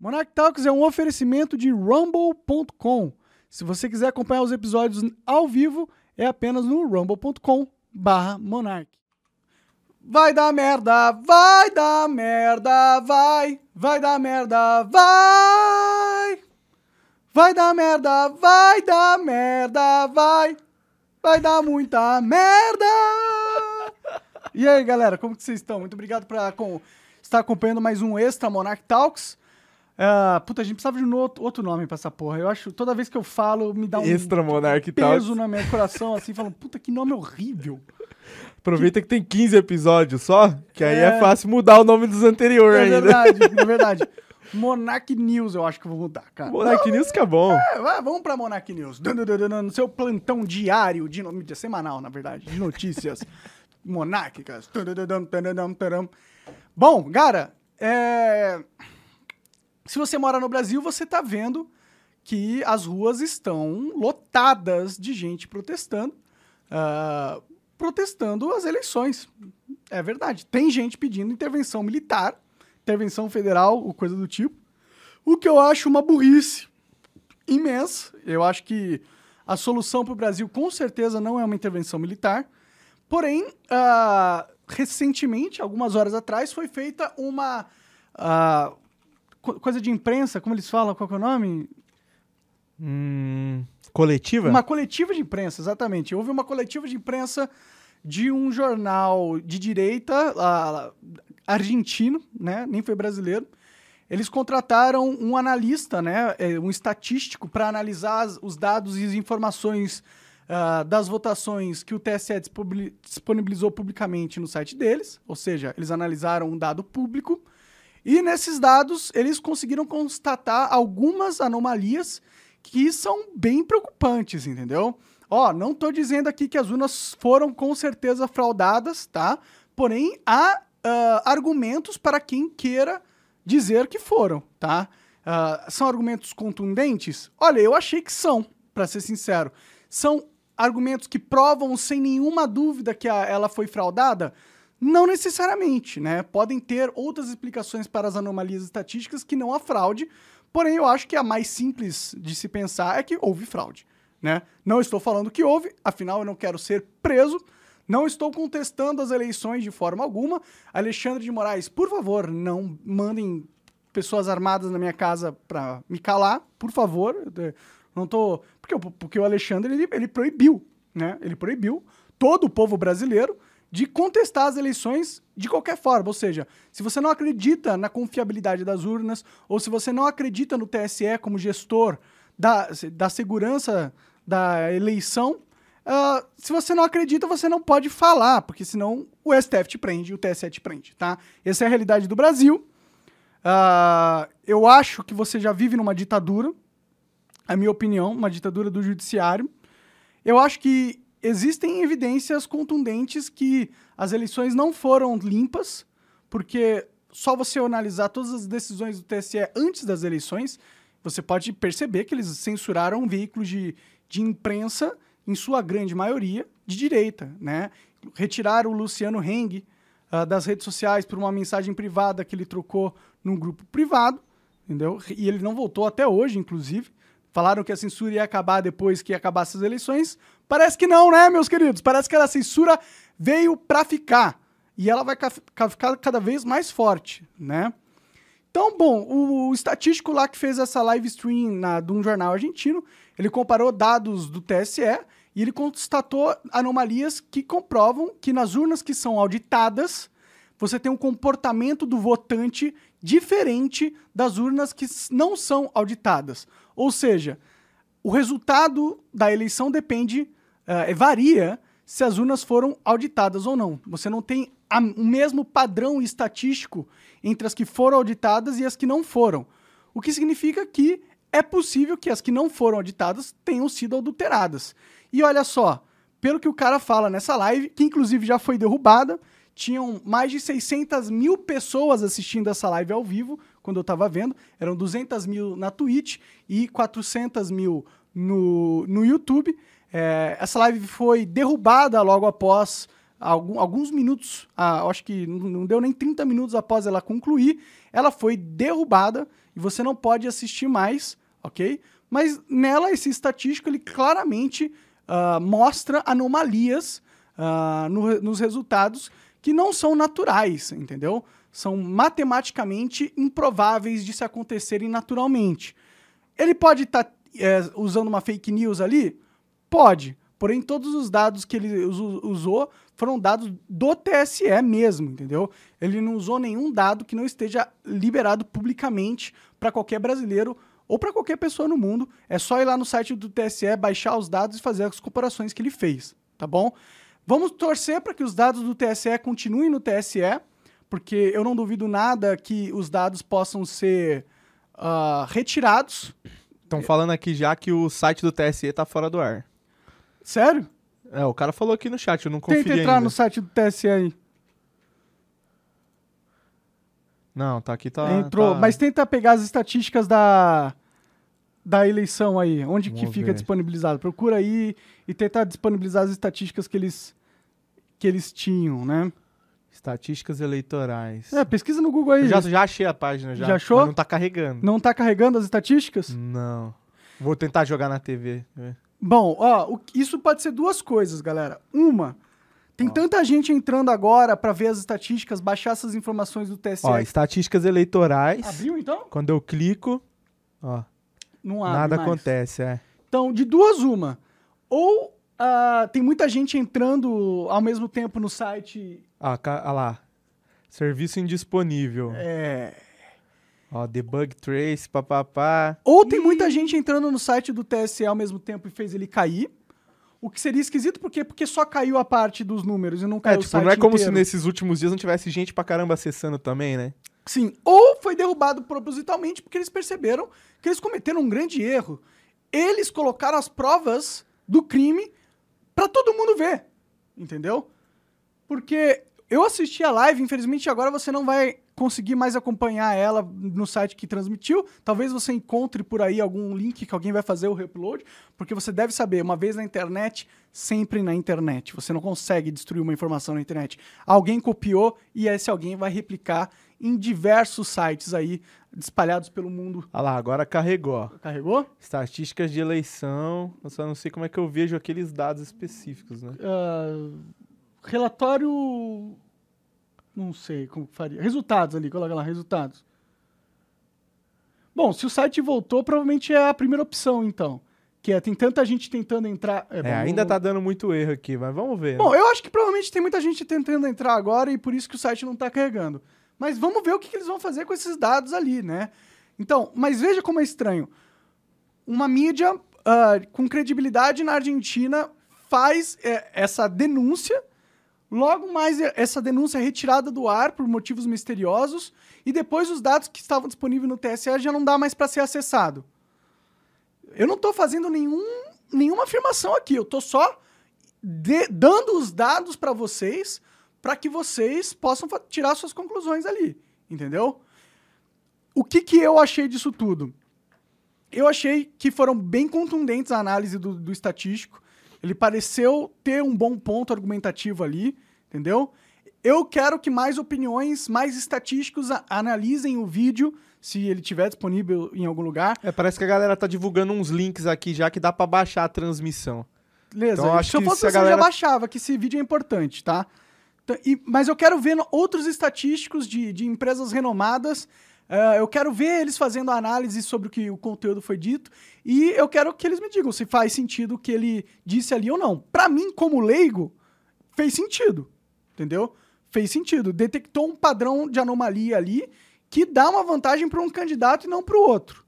Monarch Talks é um oferecimento de rumble.com. Se você quiser acompanhar os episódios ao vivo, é apenas no rumble.com barra monarch. Vai dar merda, vai dar merda, vai, vai dar merda, vai. Vai dar merda, vai dar merda, vai. Vai dar muita merda. E aí, galera, como que vocês estão? Muito obrigado por estar acompanhando mais um Extra Monarch Talks. Uh, puta, a gente precisava de um outro, outro nome pra essa porra. Eu acho, toda vez que eu falo, me dá um Extra Monarch peso no meu coração, assim, falando, puta, que nome horrível. Aproveita que tem 15 episódios só, que aí é, É. fácil mudar o nome dos anteriores É ainda. verdade, é verdade. Monarch News eu acho que eu vou mudar, cara. Monarch News que é bom. É, vai, vamos pra Monarch News. No seu plantão diário, de, no- de semanal, na verdade, de notícias monárquicas. Bom, cara, é... se você mora no Brasil, você tá vendo que as ruas estão lotadas de gente protestando, ah, protestando as eleições. É verdade. Tem gente pedindo intervenção militar, intervenção federal, ou coisa do tipo. O que eu acho uma burrice imensa. Eu acho que a solução para o Brasil, com certeza, não é uma intervenção militar. Porém, ah, recentemente, algumas horas atrás, foi feita uma ah, co- coisa de imprensa, como eles falam, qual é o nome? Hum, coletiva? Uma coletiva de imprensa, exatamente. Houve uma coletiva de imprensa de um jornal de direita ah, argentino, né? Nem foi brasileiro. Eles contrataram um analista, né? eh, Um estatístico para analisar as- os dados e as informações ah, das votações que o TSE disponibilizou publicamente no site deles. Ou seja, eles analisaram um dado público. E nesses dados, eles conseguiram constatar algumas anomalias que são bem preocupantes, entendeu? Ó, não tô dizendo aqui que as urnas foram com certeza fraudadas, tá? Porém, há ah, argumentos para quem queira dizer que foram, tá? Ah, são argumentos contundentes? Olha, eu achei que são, para ser sincero. São argumentos que provam sem nenhuma dúvida que a- ela foi fraudada? Não necessariamente, né? Podem ter outras explicações para as anomalias estatísticas que não a fraude, porém eu acho que a mais simples de se pensar é que houve fraude, né? Não estou falando que houve, afinal eu não quero ser preso, não estou contestando as eleições de forma alguma. Alexandre de Moraes, por favor, não mandem pessoas armadas na minha casa para me calar, por favor. Não tô, porque, porque o Alexandre ele, ele proibiu, né? Ele proibiu todo o povo brasileiro de contestar as eleições de qualquer forma. Ou seja, se você não acredita na confiabilidade das urnas, ou se você não acredita no TSE como gestor da, da segurança da eleição, ah, se você não acredita, você não pode falar, porque senão o STF te prende o TSE te prende, tá? Essa é a realidade do Brasil. Ah, eu acho que você já vive numa ditadura, a minha opinião, uma ditadura do judiciário. Eu acho que existem evidências contundentes que as eleições não foram limpas, porque só você analisar todas as decisões do TSE antes das eleições, você pode perceber que eles censuraram veículos de, de imprensa, em sua grande maioria, de direita, né? Retiraram o Luciano Heng ah, das redes sociais por uma mensagem privada que ele trocou num grupo privado, entendeu? E ele não voltou até hoje, inclusive. Falaram que a censura ia acabar depois que acabasse as eleições. Parece que não, né, meus queridos? Parece que a censura veio pra ficar. E ela vai ca- ca- ficar cada vez mais forte, né? Então, bom, o, estatístico lá que fez essa live stream na, de um jornal argentino, ele comparou dados do TSE e ele constatou anomalias que comprovam que nas urnas que são auditadas, você tem um comportamento do votante diferente das urnas que não são auditadas. Ou seja, o resultado da eleição depende, eh, varia se as urnas foram auditadas ou não. Você não tem a- o mesmo padrão estatístico entre as que foram auditadas e as que não foram. O que significa que é possível que as que não foram auditadas tenham sido adulteradas. E olha só, pelo que o cara fala nessa live, que inclusive já foi derrubada, tinham mais de 600 mil pessoas assistindo essa live ao vivo, quando eu tava vendo. Eram 200 mil na Twitch e 400 mil no, no YouTube. É, essa live foi derrubada logo após alguns minutos, eu acho que não deu nem 30 minutos após ela concluir. ela foi derrubada e você não pode assistir mais, ok? Mas nela, esse estatístico, ele claramente ah, mostra anomalias ah, no- nos resultados que não são naturais, entendeu? São matematicamente improváveis de se acontecerem naturalmente. Ele pode estar usando uma fake news ali? Pode. Porém, todos os dados que ele usou foram dados do TSE mesmo, entendeu? Ele não usou nenhum dado que não esteja liberado publicamente para qualquer brasileiro ou para qualquer pessoa no mundo. É só ir lá no site do TSE, baixar os dados e fazer as comparações que ele fez, tá bom? Vamos torcer para que os dados do TSE continuem no TSE, porque eu não duvido nada que os dados possam ser ah, retirados. Estão falando aqui já que o site do TSE tá fora do ar. Sério? É, o cara falou aqui no chat, eu não confio Tenta entrar ainda. no site do TSE aí. Não, tá aqui, tá... Entrou. tá- Mas tenta pegar as estatísticas da, da eleição aí. Onde que Vamos fica ver. disponibilizado? Procura aí e tenta disponibilizar as estatísticas que eles, que eles tinham, né? Estatísticas eleitorais. É, pesquisa no Google aí. Eu já, já achei a página, já. Já achou? mas não tá carregando. Não tá carregando as estatísticas? Não. Vou tentar jogar na TV. é. Bom, ó, o- isso pode ser duas coisas, galera. Uma, tem tanta gente entrando agora pra ver as estatísticas, baixar essas informações do TSE. Ó, estatísticas eleitorais. Abriu então? Quando eu clico, ó, Não abre nada mais. acontece, é. Então, de duas, uma. Ou ah, tem muita gente entrando ao mesmo tempo no site. Ó, ó lá. Serviço indisponível. é, Ó, debug trace, papapá. Ou tem muita gente entrando no site do TSE ao mesmo tempo e fez ele cair. O que seria esquisito, por quê? Porque só caiu a parte dos números e não É, caiu o tipo, site não é como se inteiro. nesses últimos dias não tivesse gente pra caramba acessando também, né? Sim. Ou foi derrubado propositalmente porque eles perceberam que eles cometeram um grande erro. Eles colocaram as provas do crime pra todo mundo ver. Entendeu? Porque eu assisti a live, infelizmente agora você não vai conseguir mais acompanhar ela no site que transmitiu. Talvez você encontre por aí algum link que alguém vai fazer o reupload, porque você deve saber, uma vez na internet, sempre na internet. Você não consegue destruir uma informação na internet. Alguém copiou e esse alguém vai replicar em diversos sites aí espalhados pelo mundo. Olha lá, agora carregou. Carregou? Estatísticas de eleição. Eu só não sei como é que eu vejo aqueles dados específicos, né? Ah, relatório. Não sei como faria. Resultados ali, coloca lá, resultados. Bom, se o site voltou, provavelmente é a primeira opção, então. Que é, tem tanta gente tentando entrar. É, bom, ainda não- tá dando muito erro aqui, mas vamos ver. né? Bom, eu acho que provavelmente tem muita gente tentando entrar agora e por isso que o site não tá carregando. Mas vamos ver o que, que eles vão fazer com esses dados ali, né? Então, mas veja como é estranho. Uma mídia ah, com credibilidade na Argentina faz é, essa denúncia, logo mais é- essa denúncia é retirada do ar por motivos misteriosos e depois os dados que estavam disponíveis no TSE já não dá mais para ser acessado. Eu não estou fazendo nenhum, nenhuma afirmação aqui, eu estou só de- dando os dados para vocês para que vocês possam tirar suas conclusões ali, entendeu? O que, que eu achei disso tudo? Eu achei que foram bem contundentes a análise do, do estatístico. Ele pareceu ter um bom ponto argumentativo ali, entendeu? Eu quero que mais opiniões, mais estatísticos analisem o vídeo, se ele estiver disponível em algum lugar. É, parece que a galera tá divulgando uns links aqui já que dá pra baixar a transmissão. Beleza. Então, acho se eu que fosse se a você, eu galera- já baixava, que esse vídeo é importante, tá? E- mas eu quero ver outros estatísticos de, de empresas renomadas. Eh, eu quero ver eles fazendo análise sobre o que o conteúdo foi dito. E eu quero que eles me digam se faz sentido o que ele disse ali ou não. Pra mim, como leigo, fez sentido. Entendeu? Fez sentido. Detectou um padrão de anomalia ali que dá uma vantagem para um candidato e não para o outro.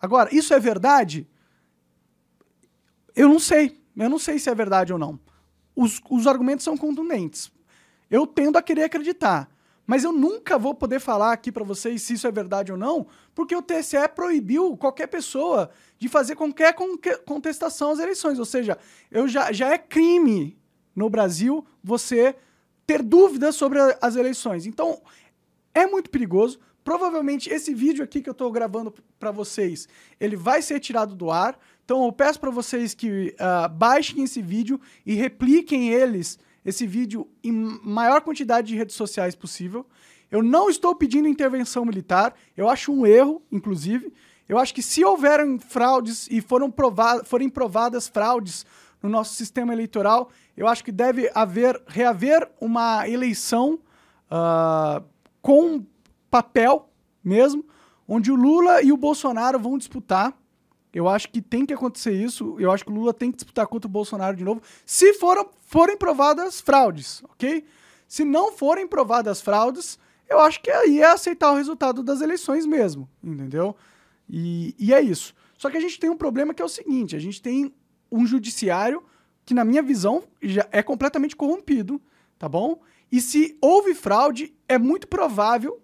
Agora, isso é verdade? Eu não sei. Eu não sei se é verdade ou não. Os, os argumentos são contundentes. Eu tendo a querer acreditar. Mas eu nunca vou poder falar aqui para vocês se isso é verdade ou não, porque o TSE proibiu qualquer pessoa de fazer qualquer contestação às eleições. Ou seja, eu já, já é crime no Brasil você ter dúvidas sobre as eleições. Então, é muito perigoso. Provavelmente esse vídeo aqui que eu estou gravando para vocês, ele vai ser tirado do ar. Então eu peço para vocês que ah, baixem esse vídeo e repliquem eles, esse vídeo, em maior quantidade de redes sociais possível. Eu não estou pedindo intervenção militar. Eu acho um erro, inclusive. Eu acho que se houverem fraudes e foram prova forem provadas fraudes no nosso sistema eleitoral, eu acho que deve haver, reaver uma eleição uh, com papel mesmo, onde o Lula e o Bolsonaro vão disputar. Eu acho que tem que acontecer isso. Eu acho que o Lula tem que disputar contra o Bolsonaro de novo, se foram, forem provadas fraudes, ok? Se não forem provadas fraudes, eu acho que aí é aceitar o resultado das eleições mesmo, entendeu? E, e é isso. Só que a gente tem um problema que é o seguinte: a gente tem um judiciário que, na minha visão, já é completamente corrompido, tá bom? E se houve fraude, é muito provável,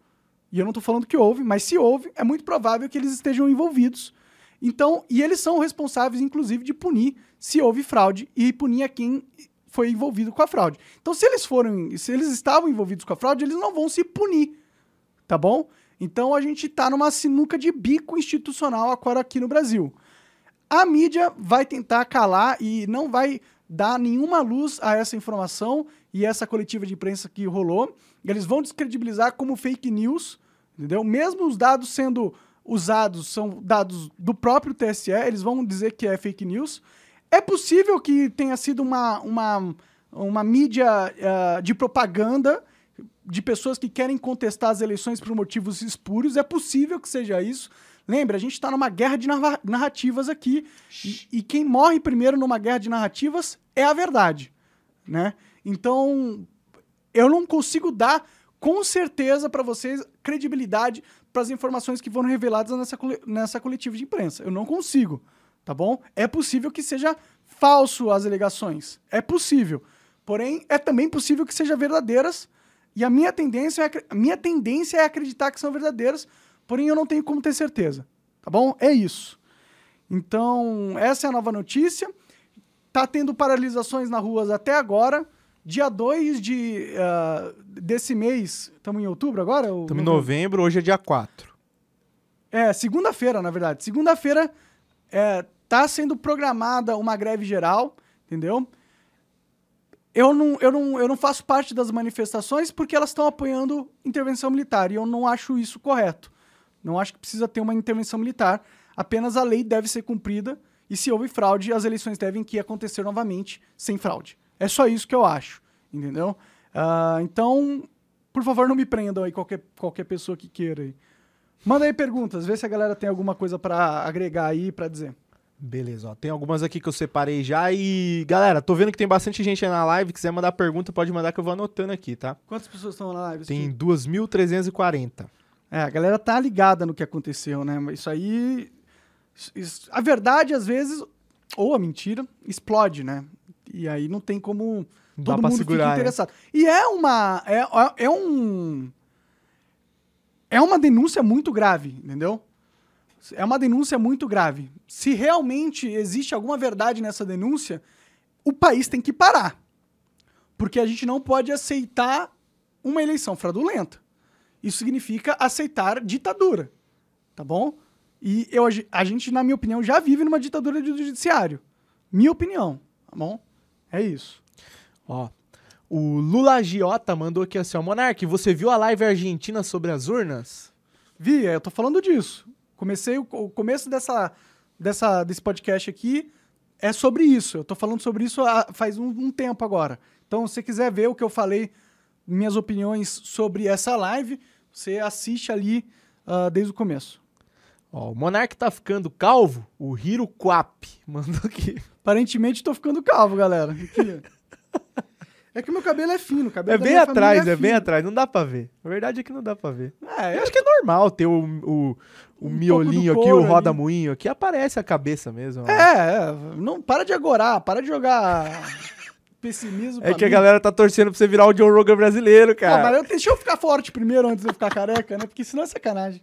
e eu não estou falando que houve, mas se houve, é muito provável que eles estejam envolvidos. Então, e eles são responsáveis, inclusive, de punir se houve fraude e punir a quem foi envolvido com a fraude. Então, se eles foram, se eles estavam envolvidos com a fraude, eles não vão se punir, tá bom? Então a gente está numa sinuca de bico institucional agora aqui no Brasil. A mídia vai tentar calar e não vai dar nenhuma luz a essa informação e essa coletiva de imprensa que rolou. Eles vão descredibilizar como fake news, entendeu? Mesmo os dados sendo usados são dados do próprio TSE, eles vão dizer que é fake news. É possível que tenha sido uma, uma, uma mídia uh, de propaganda de pessoas que querem contestar as eleições por motivos espúrios. É possível que seja isso. Lembra, a gente está numa guerra de narrativas aqui. E, e, quem morre primeiro numa guerra de narrativas é a verdade. Né? Então, eu não consigo dar com certeza para vocês credibilidade para as informações que foram reveladas nessa, nessa coletiva de imprensa. Eu não consigo tá bom? É possível que seja falso as alegações. É possível. Porém, é também possível que sejam verdadeiras. E a minha tendência, é, a minha tendência é acreditar que são verdadeiras, porém eu não tenho como ter certeza. Tá bom? É isso. Então, essa é a nova notícia. Tá tendo paralisações nas ruas até agora. Dia 2 de, uh, desse mês, estamos em outubro agora? Estamos em novembro, hoje é dia 4. É, segunda-feira, na verdade. Segunda-feira é, tá sendo programada uma greve geral, entendeu? Eu não, eu, não, eu não faço parte das manifestações porque elas estão apoiando intervenção militar e eu não acho isso correto. Não acho que precisa ter uma intervenção militar. Apenas a lei deve ser cumprida e se houve fraude, as eleições devem que acontecer novamente sem fraude. É só isso que eu acho, entendeu? Uh, então, por favor, não me prendam aí qualquer, qualquer pessoa que queira aí. Manda aí perguntas, vê se a galera tem alguma coisa para agregar aí para dizer. Beleza, ó. Tem algumas aqui que eu separei já e. Galera, tô vendo que tem bastante gente aí na live. Quiser mandar pergunta, pode mandar que eu vou anotando aqui, tá? Quantas pessoas estão na live? Tem 2.340. É, a galera tá ligada no que aconteceu, né? Isso aí. Isso, a verdade, às vezes, ou a mentira, explode, né? E aí não tem como. Todo mundo segurar, fica interessado. É. E é uma. É, é um é uma denúncia muito grave, entendeu? É uma denúncia muito grave. Se realmente existe alguma verdade nessa denúncia, o país tem que parar. Porque a gente não pode aceitar uma eleição fraudulenta. Isso significa aceitar ditadura. Tá bom? E eu, a gente, na minha opinião, já vive numa ditadura do judiciário. Minha opinião. Tá bom? É isso. Ó, o Lula Giota mandou aqui assim, ó, Monark, você viu a live argentina sobre as urnas? Vi, é, eu tô falando disso. Comecei o, o começo dessa, dessa, desse podcast aqui é sobre isso. Eu tô falando sobre isso há, faz um, um tempo agora. Então, se você quiser ver o que eu falei, minhas opiniões sobre essa live, você assiste ali uh, desde o começo. Ó, o Monark tá ficando calvo, o Hiro Quap mandou aqui. Aparentemente tô ficando calvo, galera. É que meu cabelo é fino, o cabelo É bem atrás, é, é bem atrás, não dá pra ver. A verdade é que não dá pra ver. É, eu acho que é normal ter o, o, o um miolinho aqui, o roda-moinho aqui, aparece a cabeça mesmo. É, é, não, para de agorar, para de jogar pessimismo É que mim. a galera tá torcendo pra você virar o John Rogan brasileiro, cara. Não, mas eu, deixa eu ficar forte primeiro antes de eu ficar careca, né? Porque senão é sacanagem.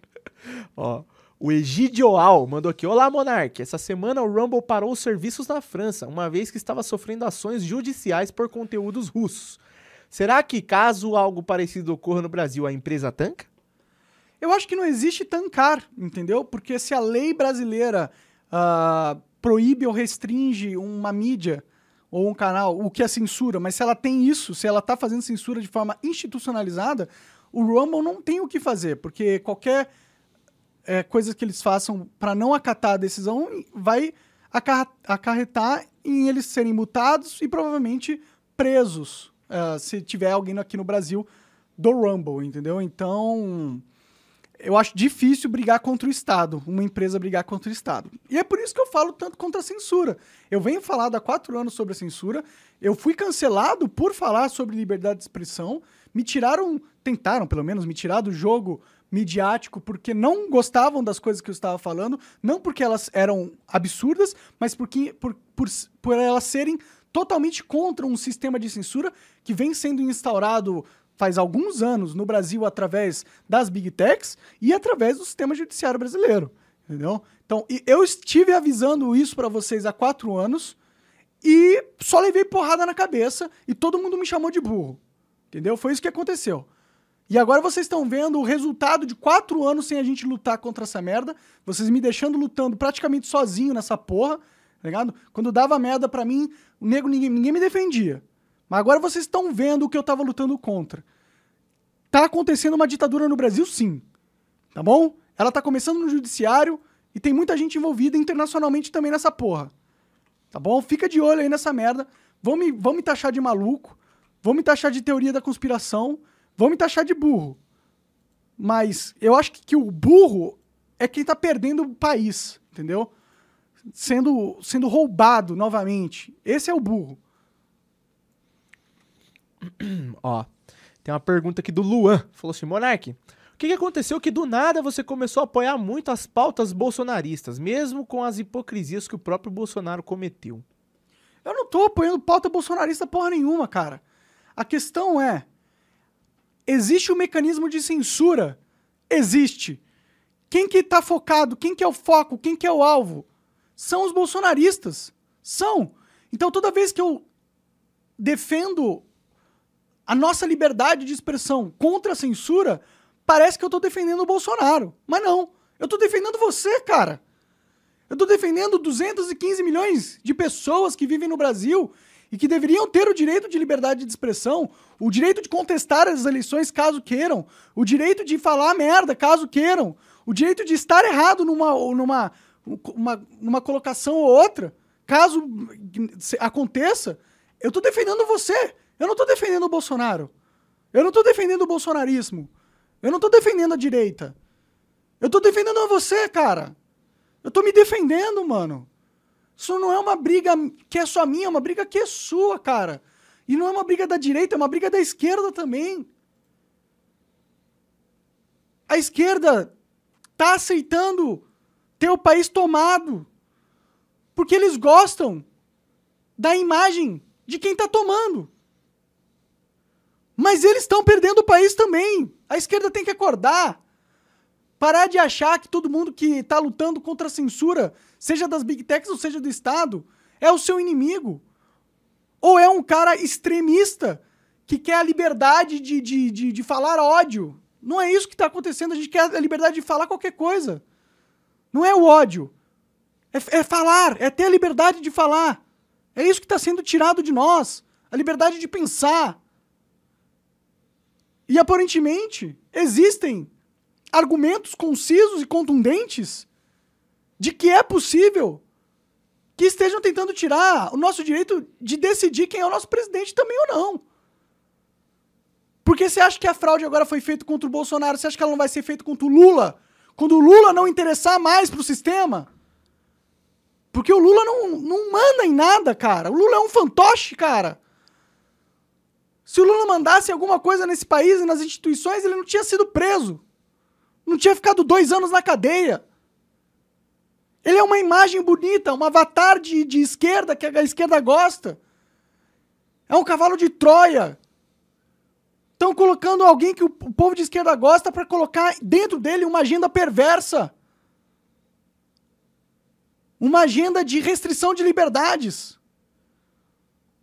Ó, o Egidioal mandou aqui: Olá, Monark. Essa semana o Rumble parou os serviços na França, uma vez que estava sofrendo ações judiciais por conteúdos russos. Será que, caso algo parecido ocorra no Brasil, a empresa tanca? Eu acho que não existe tancar, entendeu? Porque se a lei brasileira uh, proíbe ou restringe uma mídia ou um canal, o que é censura, mas se ela tem isso, se ela está fazendo censura de forma institucionalizada, o Rumble não tem o que fazer, porque qualquer é, coisa que eles façam para não acatar a decisão vai acarretar em eles serem multados e provavelmente presos, uh, se tiver alguém aqui no Brasil do Rumble, entendeu? Então, eu acho difícil brigar contra o Estado, uma empresa brigar contra o Estado. E é por isso que eu falo tanto contra a censura. Eu venho falando há quatro anos sobre a censura, eu fui cancelado por falar sobre liberdade de expressão, me tiraram, tentaram pelo menos, me tirar do jogo midiático porque não gostavam das coisas que eu estava falando, não porque elas eram absurdas, mas porque, por, por, por elas serem totalmente contra um sistema de censura que vem sendo instaurado faz alguns anos no Brasil através das big techs e através do sistema judiciário brasileiro, entendeu? Então, eu estive avisando isso para vocês há quatro anos e só levei porrada na cabeça e todo mundo me chamou de burro, entendeu? Foi isso que aconteceu. E agora vocês estão vendo o resultado de quatro anos sem a gente lutar contra essa merda, vocês me deixando lutando praticamente sozinho nessa porra, tá ligado? Quando dava merda para mim, o nego ninguém, ninguém me defendia. Mas agora vocês estão vendo o que eu tava lutando contra. Tá acontecendo uma ditadura no Brasil, sim. Tá bom? Ela tá começando no judiciário e tem muita gente envolvida internacionalmente também nessa porra. Tá bom? Fica de olho aí nessa merda. Vão me, vão me taxar de maluco. Vão me taxar de teoria da conspiração. Vão me taxar de burro. Mas eu acho que, que o burro é quem tá perdendo o país, entendeu? Sendo, sendo roubado novamente. Esse é o burro. Ó, tem uma pergunta aqui do Luan. Falou assim, Monark, o que, que aconteceu que do nada você começou a apoiar muito as pautas bolsonaristas, mesmo com as hipocrisias que o próprio Bolsonaro cometeu? Eu não tô apoiando pauta bolsonarista porra nenhuma, cara. A questão é, existe um mecanismo de censura? Existe. Quem que tá focado? Quem que é o foco? Quem que é o alvo? São os bolsonaristas. São. Então toda vez que eu defendo a nossa liberdade de expressão contra a censura, parece que eu estou defendendo o Bolsonaro. Mas não. Eu estou defendendo você, cara. Eu estou defendendo 215 milhões de pessoas que vivem no Brasil e que deveriam ter o direito de liberdade de expressão, o direito de contestar as eleições caso queiram, o direito de falar merda caso queiram, o direito de estar errado numa, numa, uma, numa colocação ou outra, caso aconteça. Eu estou defendendo você. Eu não tô defendendo o Bolsonaro. Eu não tô defendendo o bolsonarismo. Eu não tô defendendo a direita. Eu tô defendendo você, cara. Eu tô me defendendo, mano. Isso não é uma briga que é só minha, é uma briga que é sua, cara. E não é uma briga da direita, é uma briga da esquerda também. A esquerda tá aceitando ter o país tomado. Porque eles gostam da imagem de quem tá tomando. Mas eles estão perdendo o país também. A esquerda tem que acordar. Parar de achar que todo mundo que está lutando contra a censura, seja das big techs ou seja do Estado, é o seu inimigo. Ou é um cara extremista que quer a liberdade de, de, de, de falar ódio. Não é isso que está acontecendo. A gente quer a liberdade de falar qualquer coisa. Não é o ódio. É, é falar, é ter a liberdade de falar. É isso que está sendo tirado de nós. A liberdade de pensar. E aparentemente existem argumentos concisos e contundentes de que é possível que estejam tentando tirar o nosso direito de decidir quem é o nosso presidente também ou não. Porque você acha que a fraude agora foi feita contra o Bolsonaro, você acha que ela não vai ser feita contra o Lula? Quando o Lula não interessar mais pro sistema? Porque o Lula não, não manda em nada, cara. O Lula é um fantoche, cara. Se o Lula mandasse alguma coisa nesse país e nas instituições, ele não tinha sido preso. Não tinha ficado dois anos na cadeia. Ele é uma imagem bonita, um avatar de, de esquerda que a esquerda gosta. É um cavalo de Troia. Estão colocando alguém que o, povo de esquerda gosta para colocar dentro dele uma agenda perversa. Uma agenda de restrição de liberdades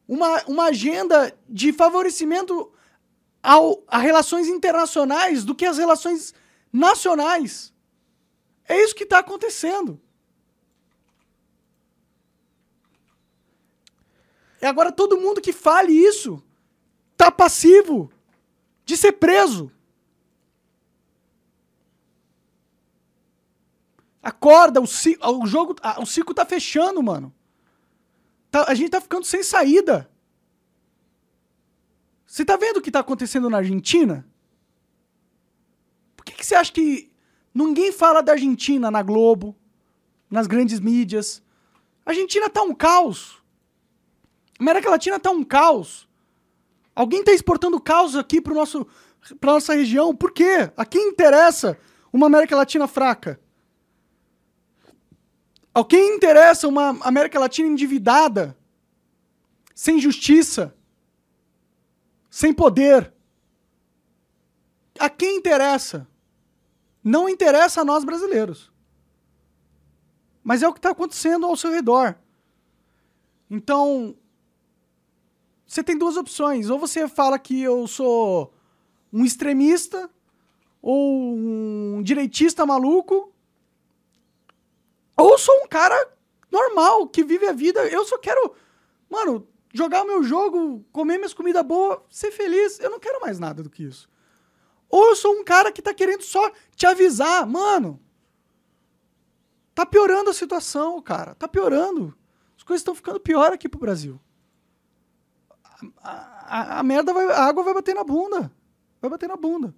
uma, uma agenda de favorecimento ao, a relações internacionais do que as relações nacionais. É isso que está acontecendo. E agora todo mundo que fale isso tá passivo de ser preso. Acorda, o, ci, o jogo, ah, o ciclo tá fechando, mano. Tá, a gente tá ficando sem saída. Você tá vendo o que tá acontecendo na Argentina? Que você acha que ninguém fala da Argentina na Globo, nas grandes mídias? A Argentina tá um caos. A América Latina tá um caos. Alguém tá exportando caos aqui pro nosso, pra nossa região. Por quê? A quem interessa uma América Latina fraca? A quem interessa uma América Latina endividada? Sem justiça? Sem poder? A quem interessa? Não interessa a nós brasileiros. Mas é o que está acontecendo ao seu redor. Então, você tem duas opções. Ou você fala que eu sou um extremista ou um direitista maluco, ou sou um cara normal que vive a vida. Eu só quero, mano, jogar o meu jogo, comer minhas comidas boas, ser feliz. Eu não quero mais nada do que isso. Ou eu sou um cara que tá querendo só te avisar, mano. Tá piorando a situação, cara. Tá piorando. As coisas estão ficando pior aqui pro Brasil. A, a- a merda vai. A água vai bater na bunda. Vai bater na bunda.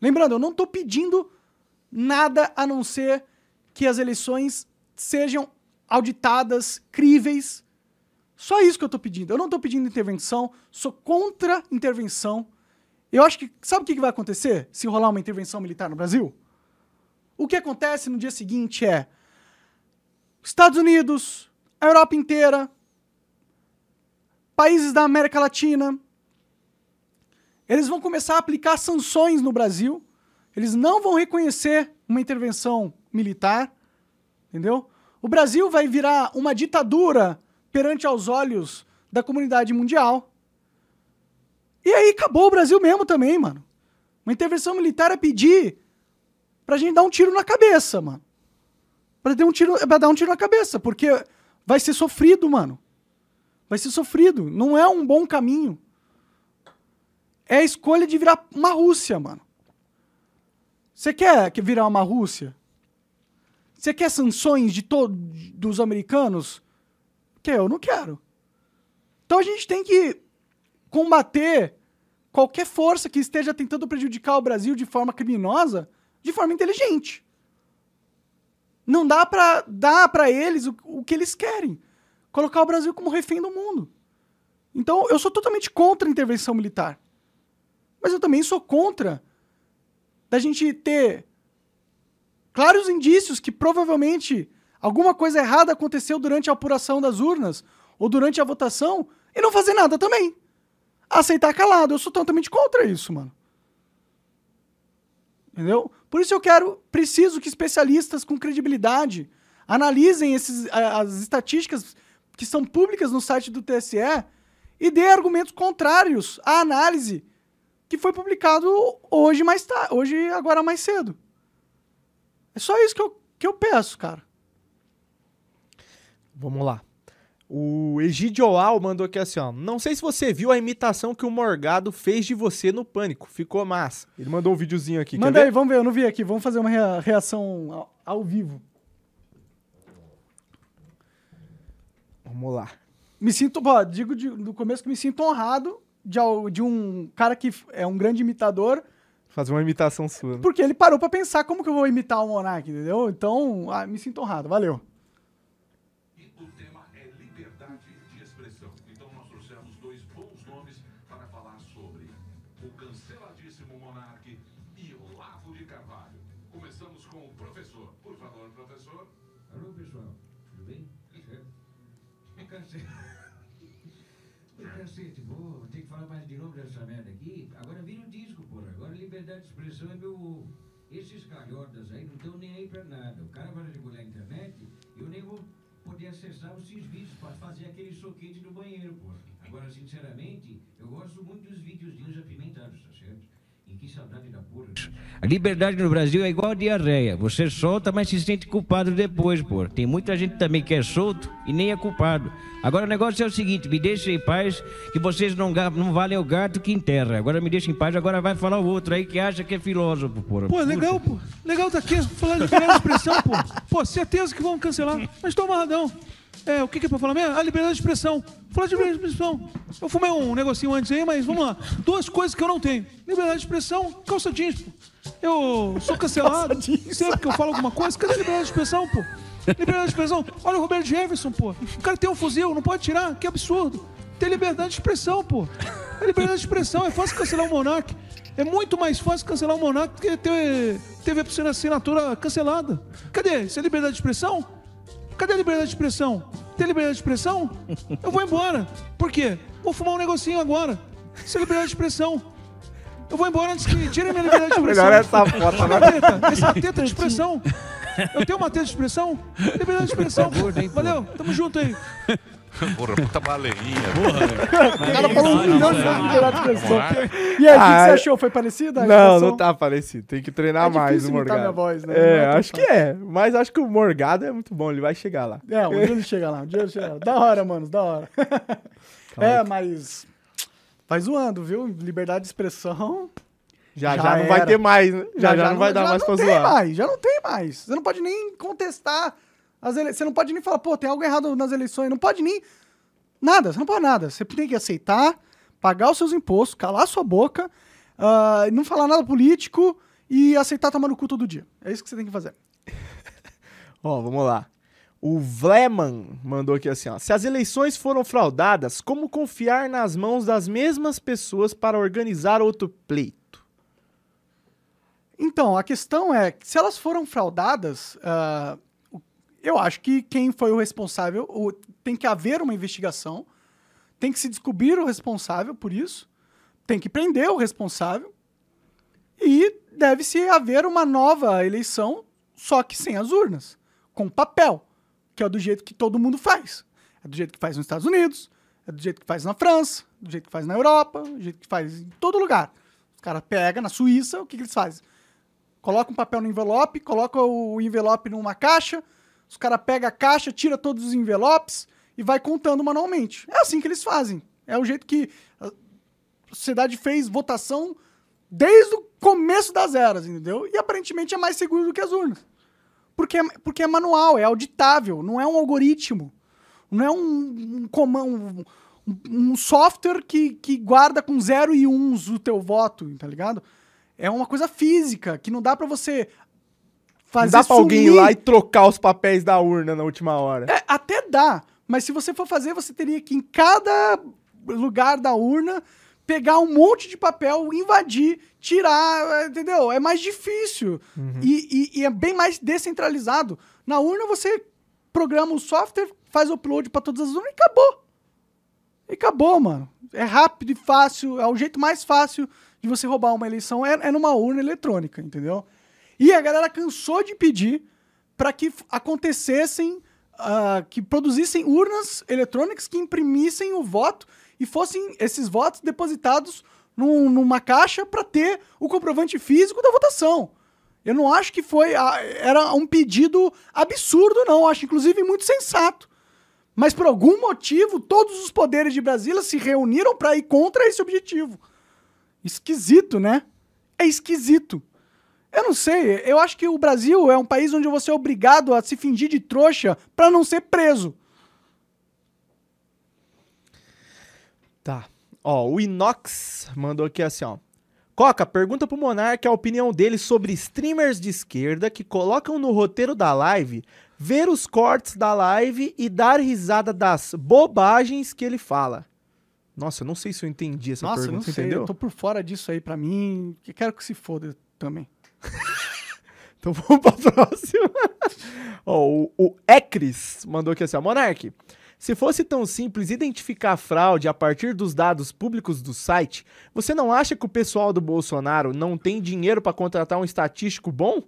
Lembrando, eu não tô pedindo nada a não ser que as eleições sejam auditadas, críveis. Só isso que eu tô pedindo. Eu não tô pedindo intervenção, sou contra intervenção. Eu acho que. Sabe o que vai acontecer se rolar uma intervenção militar no Brasil? O que acontece no dia seguinte é. Estados Unidos, a Europa inteira, países da América Latina, eles vão começar a aplicar sanções no Brasil. Eles não vão reconhecer uma intervenção militar, entendeu? O Brasil vai virar uma ditadura perante aos olhos da comunidade mundial. E aí acabou o Brasil mesmo também, mano. Uma intervenção militar é pedir pra gente dar um tiro na cabeça, mano. Pra, ter um tiro, pra dar um tiro na cabeça, porque vai ser sofrido, mano. Vai ser sofrido. Não é um bom caminho. É a escolha de virar uma Rússia, mano. Você quer que virar uma Rússia? Você quer sanções de todos dos americanos? Que eu não quero. Então a gente tem que combater qualquer força que esteja tentando prejudicar o Brasil de forma criminosa, de forma inteligente. Não dá pra dar pra eles o, o que eles querem. Colocar o Brasil como refém do mundo. Então, eu sou totalmente contra a intervenção militar. Mas eu também sou contra da gente ter claros indícios que provavelmente alguma coisa errada aconteceu durante a apuração das urnas ou durante a votação e não fazer nada também. Aceitar calado. Eu sou totalmente contra isso, mano. Entendeu? Por isso eu quero, preciso que especialistas com credibilidade analisem esses, as estatísticas que são públicas no site do TSE e dê argumentos contrários à análise que foi publicado hoje mais tarde, hoje agora mais cedo. É só isso que eu, que eu peço, cara. Vamos lá. O Egidioal mandou aqui assim, ó. Não sei se você viu a imitação que o Morgado fez de você no Pânico. Ficou massa. Ele mandou um videozinho aqui. Manda aí, ver? vamos ver, eu não vi aqui. Vamos fazer uma rea- reação ao, ao vivo. Vamos lá. Me sinto, pô, digo de- no começo que me sinto honrado de, de um cara que é um grande imitador, Fazer uma imitação sua. né? porque ele parou pra pensar como que eu vou imitar o Monark, entendeu? Então, ah, me sinto honrado, valeu. Novo dessa merda aqui. Agora vira um disco, porra. Agora liberdade de expressão é meu ovo. Esses calhotas aí não estão nem aí pra nada. O cara vai regular a internet eu nem vou poder acessar os seus vídeos pra fazer aquele soquete no banheiro, porra. Agora, sinceramente, eu gosto muito dos videozinhos apimentados, tá certo? Que saudade da porra. A liberdade no Brasil é igual a diarreia. Você solta, mas se sente culpado depois, pô. Tem muita gente também que é solto e nem é culpado. Agora o negócio é o seguinte, me deixa em paz, que vocês não, não valem o gato que enterra. Agora me deixa em paz, agora vai falar o outro aí que acha que é filósofo, porra. Pô, legal, pô. Legal tá aqui falando de liberdade de expressão, pô. Pô, certeza que vão cancelar. Mas tô amarradão. É, o que que é pra falar mesmo? Ah, liberdade de expressão. Falar de liberdade de expressão. Eu fumei um negocinho antes aí, mas vamos lá. Duas coisas que eu não tenho. Liberdade de expressão, calça jeans, pô. Eu sou cancelado. Sempre que eu falo alguma coisa, cadê a liberdade de expressão, pô? Liberdade de expressão. Olha o Roberto Jefferson, pô. O cara tem um fuzil, não pode tirar. Que absurdo. Tem liberdade de expressão, pô. É liberdade de expressão. É fácil cancelar o Monark. É muito mais fácil cancelar o Monark do que ter TV por assinatura cancelada. Cadê? Isso é liberdade de expressão? Cadê a liberdade de expressão? Tem liberdade de expressão? Eu vou embora. Por quê? Vou fumar um negocinho agora. Isso é liberdade de expressão. Eu vou embora antes que tire a minha liberdade de expressão. Melhor essa foto, Uma teta. Essa é teta de expressão. Eu tenho uma teta de expressão? Liberdade de expressão. Valeu, tamo junto aí. Porra, puta baleinha. O cara falou um milhão de vezes liberdade de expressão. E aí, o que, que Ah, você é- achou? Foi parecida? Não, não tá parecido. Tem que treinar É mais o Morgado. minha voz, né? É, Não é acho que é. Mas acho que o Morgado é muito bom. Ele vai chegar lá. É, um dia ele chega lá, um dia ele chega lá. Da hora, mano, da hora. é, mas. Vai zoando, viu? Liberdade de expressão. Já já, Já não vai ter mais, né? Já já, não vai dar já mais não pra tem zoar. mais, já não tem mais. Você não pode nem contestar as eleições. Você não pode nem falar, pô, tem algo errado nas eleições. Não pode nem. Nada, você não pode nada. Você tem que aceitar, pagar os seus impostos, calar sua boca, ah, não falar nada político e aceitar tomar no cu todo dia. É isso que você tem que fazer. Ó, vamos lá. O Vleman mandou aqui assim, ó. Se as eleições foram fraudadas, como confiar nas mãos das mesmas pessoas para organizar outro pleito? Então, a questão é, que se elas foram fraudadas, o- eu acho que quem foi o responsável, o- tem que haver uma investigação, tem que se descobrir o responsável por isso, tem que prender o responsável e deve-se haver uma nova eleição, só que sem as urnas, com papel, que é do jeito que todo mundo faz. É do jeito que faz nos Estados Unidos, é do jeito que faz na França, do jeito que faz na Europa, do jeito que faz em todo lugar. Os caras pegam na Suíça, o que, que eles fazem? Coloca um papel no envelope, coloca o envelope numa caixa, os caras pegam a caixa, tira todos os envelopes e vai contando manualmente. É assim que eles fazem. É o jeito que a sociedade fez votação desde o começo das eras, entendeu? E aparentemente é mais seguro do que as urnas. Porque é, porque é manual, é auditável, não é um algoritmo. Não é um, um, um, um software que, que guarda com zero e uns o teu voto, tá ligado? É uma coisa física, que não dá pra você Não fazer dá pra alguém ir lá e trocar os papéis da urna na última hora. É, até dá, mas se você for fazer, você teria que em cada lugar da urna pegar um monte de papel, invadir, tirar, entendeu? É mais difícil e, e- e é bem mais descentralizado. Na urna você programa o software, faz o upload pra todas as urnas e acabou. E acabou, mano. É rápido e fácil, é o jeito mais fácil de você roubar uma eleição, é, é numa urna eletrônica, entendeu? E a galera cansou de pedir para que acontecessem, ah, que produzissem urnas eletrônicas que imprimissem o voto e fossem esses votos depositados num- numa caixa para ter o comprovante físico da votação. Eu não acho que foi ah, era um pedido absurdo, não. Eu acho inclusive muito sensato. Mas por algum motivo, todos os poderes de Brasília se reuniram para ir contra esse objetivo. Esquisito, né? É esquisito. Eu não sei, eu acho que o Brasil é um país onde você é obrigado a se fingir de trouxa para não ser preso. Tá. Ó, o Inox mandou aqui assim, ó. Coca, pergunta pro Monark a opinião dele sobre streamers de esquerda que colocam no roteiro da live ver os cortes da live e dar risada das bobagens que ele fala. Nossa, eu não sei se eu entendi essa Nossa, pergunta, não sei, entendeu? eu tô por fora disso aí pra mim, que quero que se foda também. Então vamos pra próxima. Ó, o, o Ecris mandou aqui assim, ó, Monark, se fosse tão simples identificar a fraude a partir dos dados públicos do site, você não acha que o pessoal do Bolsonaro não tem dinheiro pra contratar um estatístico bom?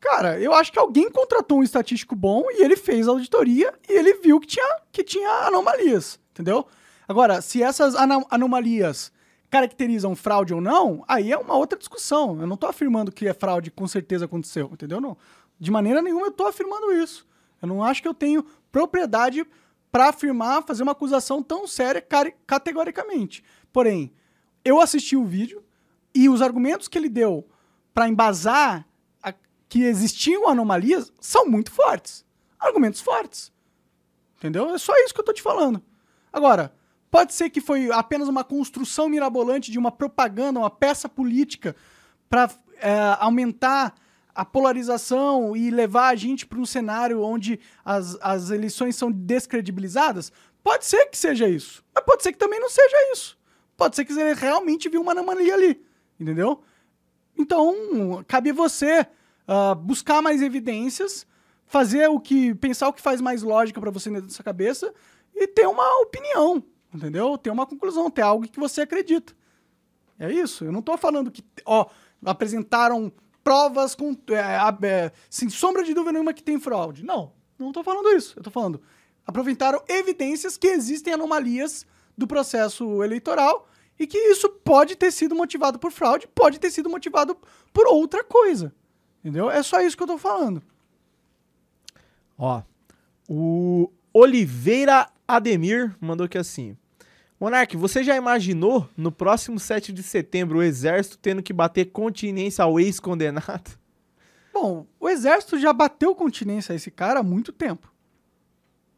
Cara, eu acho que alguém contratou um estatístico bom e ele fez a auditoria e ele viu que tinha, que tinha anomalias, entendeu? Agora, se essas ana- anomalias caracterizam fraude ou não, aí é uma outra discussão. Eu não tô afirmando que é fraude, com certeza aconteceu, entendeu? Não. De maneira nenhuma eu tô afirmando isso. Eu não acho que eu tenho propriedade para afirmar, fazer uma acusação tão séria categoricamente. Porém, eu assisti o vídeo e os argumentos que ele deu para embasar a- que existiam anomalias são muito fortes. Argumentos fortes. Entendeu? É só isso que eu tô te falando. Agora, pode ser que foi apenas uma construção mirabolante de uma propaganda, uma peça política para aumentar a polarização e levar a gente para um cenário onde as, as eleições são descredibilizadas? Pode ser que seja isso. Mas pode ser que também não seja isso. Pode ser que ele realmente viu uma anomalia ali. Entendeu? Então, cabe você ah, buscar mais evidências, fazer o que. pensar o que faz mais lógica para você dentro da sua cabeça e ter uma opinião. Entendeu? Ter uma conclusão, ter algo que você acredita. É isso. Eu não tô falando que, ó, apresentaram provas com, é, é, sem sombra de dúvida nenhuma que tem fraude. Não, não tô falando isso. Eu tô falando, aproveitaram evidências que existem anomalias do processo eleitoral e que isso pode ter sido motivado por fraude, pode ter sido motivado por outra coisa. Entendeu? É só isso que eu tô falando. Ó, o Oliveira Ademir mandou aqui assim. Monark, você já imaginou no próximo 7 de setembro o exército tendo que bater continência ao ex-condenado? Bom, o exército já bateu continência a esse cara há muito tempo.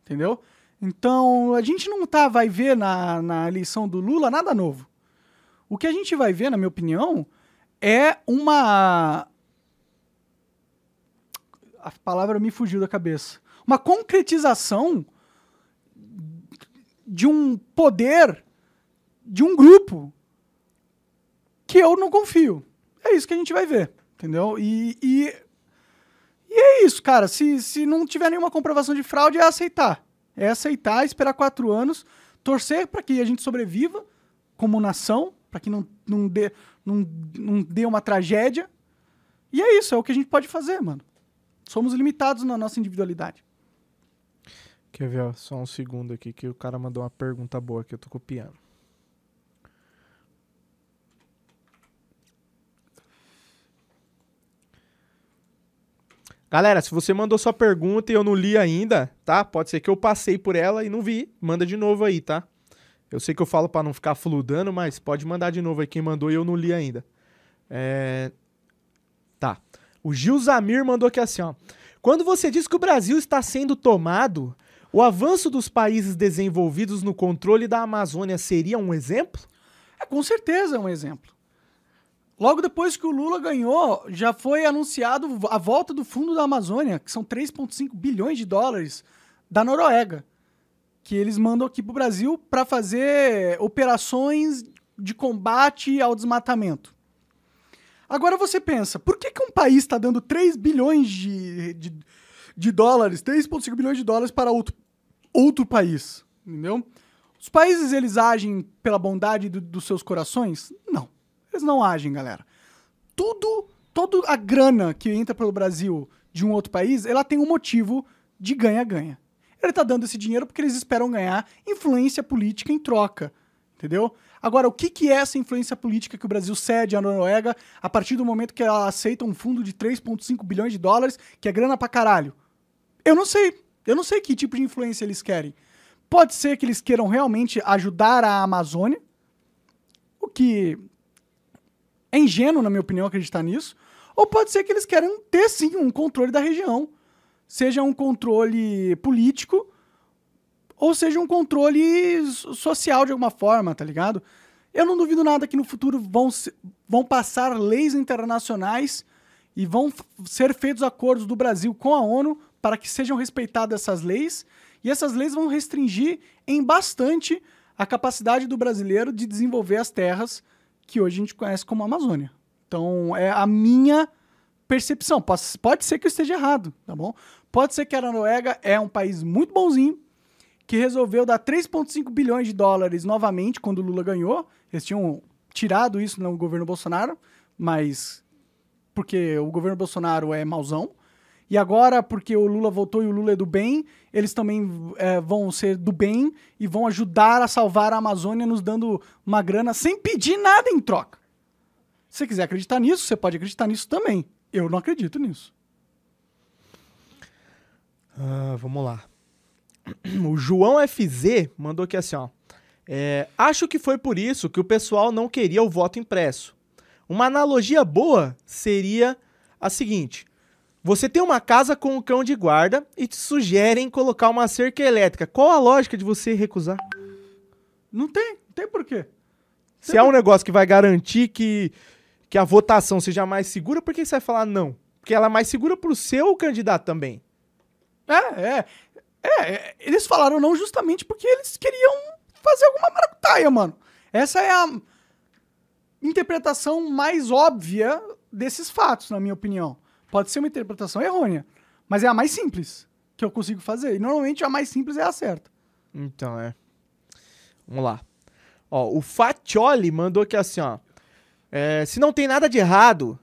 Entendeu? Então, a gente não tá, vai ver na, na eleição do Lula nada novo. O que a gente vai ver, na minha opinião, é uma. A palavra me fugiu da cabeça. Uma concretização de um poder de um grupo que eu não confio. É isso que a gente vai ver, entendeu? E, e, e é isso, cara. Se, se não tiver nenhuma comprovação de fraude, é aceitar. É aceitar, esperar quatro anos, torcer para que a gente sobreviva como nação, para que não, não, dê, não, não dê uma tragédia. E é isso, é o que a gente pode fazer, mano. Somos limitados na nossa individualidade. Quer ver, ó, só um segundo aqui que o cara mandou uma pergunta boa que eu tô copiando. Galera, se você mandou sua pergunta e eu não li ainda, tá? Pode ser que eu passei por ela e não vi. Manda de novo aí, tá? Eu sei que eu falo pra não ficar fludando, mas pode mandar de novo aí quem mandou e eu não li ainda. É... Tá. O Gil Zamir mandou aqui assim, ó. Quando você diz que o Brasil está sendo tomado, o avanço dos países desenvolvidos no controle da Amazônia seria um exemplo? É, com certeza é um exemplo. Logo depois que o Lula ganhou, já foi anunciado a volta do Fundo da Amazônia, que são 3,5 bilhões de dólares da Noruega, que eles mandam aqui pro Brasil para fazer operações de combate ao desmatamento. Agora você pensa, por que, que um país está dando 3 bilhões de, de, de dólares, 3,5 bilhões de dólares para outro, outro país? Entendeu? Os países, eles agem pela bondade do- dos seus corações? Não. Eles não agem, galera. Tudo, toda a grana que entra pelo Brasil de um outro país, ela tem um motivo de ganha-ganha. Ele tá dando esse dinheiro porque eles esperam ganhar influência política em troca. Entendeu? Agora, o que, que é essa influência política que o Brasil cede à Noruega a partir do momento que ela aceita um fundo de 3,5 bilhões de dólares, que é grana pra caralho? Eu não sei. Eu não sei que tipo de influência eles querem. Pode ser que eles queiram realmente ajudar a Amazônia, o que é ingênuo, na minha opinião, acreditar nisso. Ou pode ser que eles querem ter, sim, um controle da região. Seja um controle político, ou seja um controle so- social de alguma forma, tá ligado? Eu não duvido nada que no futuro vão, vão passar leis internacionais e vão ser feitos acordos do Brasil com a ONU para que sejam respeitadas essas leis. E essas leis vão restringir em bastante a capacidade do brasileiro de desenvolver as terras que hoje a gente conhece como Amazônia. Então, é a minha percepção. Pode, ser que eu esteja errado, tá bom? Pode ser que a Noruega é um país muito bonzinho, que resolveu dar 3,5 bilhões de dólares novamente quando o Lula ganhou. Eles tinham tirado isso no governo Bolsonaro, mas porque o governo Bolsonaro é mauzão. E agora, porque o Lula voltou e o Lula é do bem, eles também é, vão ser do bem e vão ajudar a salvar a Amazônia, nos dando uma grana sem pedir nada em troca. Se você quiser acreditar nisso, você pode acreditar nisso também. Eu não acredito nisso. Ah, vamos lá. O João FZ mandou aqui assim, ó. É, acho que foi por isso que o pessoal não queria o voto impresso. Uma analogia boa seria a seguinte: você tem uma casa com um cão de guarda e te sugerem colocar uma cerca elétrica. Qual a lógica de você recusar? Não tem, não tem porquê. Se é um negócio que vai garantir que, que a votação seja mais segura, por que você vai falar não? Porque ela é mais segura pro seu candidato também. É, é, é, é, Eles falaram não justamente porque eles queriam fazer alguma maracutaia, mano. Essa é a interpretação mais óbvia desses fatos, na minha opinião. Pode ser uma interpretação errônea, mas é a mais simples que eu consigo fazer. E normalmente a mais simples é a certa. Então, é. Vamos lá. Ó, o Fatioli mandou aqui assim, ó. É, se não tem nada de errado.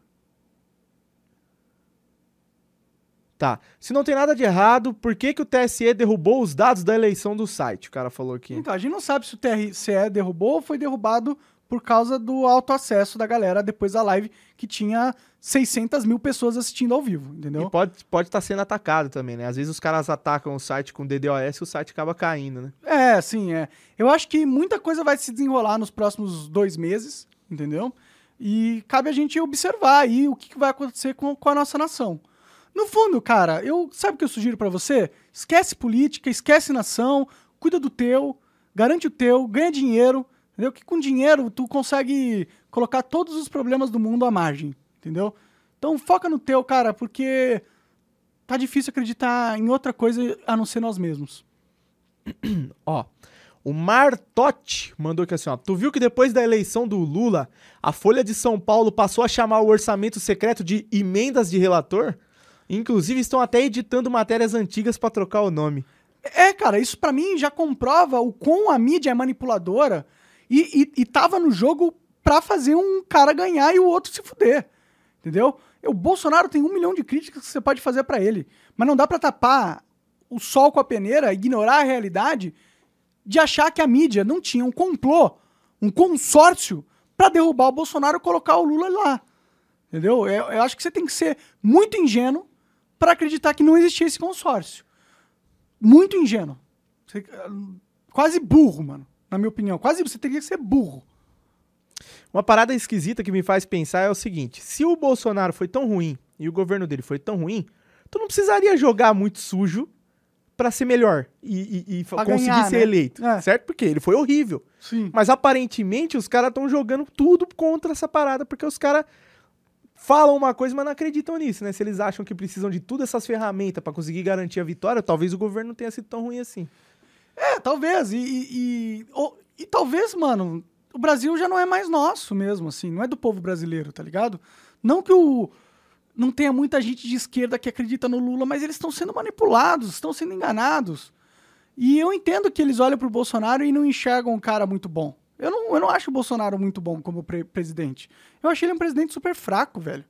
Tá. Se não tem nada de errado, por que, que o TSE derrubou os dados da eleição do site? O cara falou aqui. Então, a gente não sabe se o TSE derrubou ou foi derrubado por causa do autoacesso da galera depois da live que tinha 600 mil pessoas assistindo ao vivo, entendeu? E pode estar pode tá sendo atacado também, né? Às vezes os caras atacam o site com DDoS e o site acaba caindo, né? É, sim, é. Eu acho que muita coisa vai se desenrolar nos próximos dois meses, entendeu? E cabe a gente observar aí o que que vai acontecer com, com a nossa nação. No fundo, cara, eu sabe o que eu sugiro pra você? Esquece política, esquece nação, cuida do teu, garante o teu, ganha dinheiro, entendeu? Que com dinheiro tu consegue colocar todos os problemas do mundo à margem, entendeu? Então foca no teu, cara, porque tá difícil acreditar em outra coisa a não ser nós mesmos. Ó, o Martotti mandou aqui assim, ó. Tu viu que depois da eleição do Lula, a Folha de São Paulo passou a chamar o orçamento secreto de emendas de relator? Inclusive estão até editando matérias antigas pra trocar o nome. É, cara, isso pra mim já comprova o quão a mídia é manipuladora e, e, e tava no jogo pra fazer um cara ganhar e o outro se fuder. Entendeu? O Bolsonaro tem um milhão de críticas que você pode fazer pra ele. Mas não dá pra tapar o sol com a peneira, ignorar a realidade de achar que a mídia não tinha um complô, um consórcio pra derrubar o Bolsonaro e colocar o Lula lá. Entendeu? Eu, eu acho que você tem que ser muito ingênuo pra acreditar que não existia esse consórcio. Muito ingênuo. Você- quase burro, mano. Na minha opinião. Quase você teria que ser burro. Uma parada esquisita que me faz pensar é o seguinte: se o Bolsonaro foi tão ruim e o governo dele foi tão ruim, tu não precisaria jogar muito sujo pra ser melhor e, e- e conseguir ganhar, ser né? eleito, É. certo? Porque ele foi horrível. Sim. Mas aparentemente os caras estão jogando tudo contra essa parada, porque os caras falam uma coisa, mas não acreditam nisso, né? Se eles acham que precisam de todas essas ferramentas pra conseguir garantir a vitória, talvez o governo não tenha sido tão ruim assim. É, talvez. E, e, e, e talvez, mano, o Brasil já não é mais nosso mesmo, assim. Não é do povo brasileiro, tá ligado? Não que o. Não tenha muita gente de esquerda que acredita no Lula, mas eles estão sendo manipulados, estão sendo enganados. E eu entendo que eles olham pro Bolsonaro e não enxergam um cara muito bom. Eu não, eu não acho o Bolsonaro muito bom como pre- presidente. Eu achei ele um presidente super fraco, velho.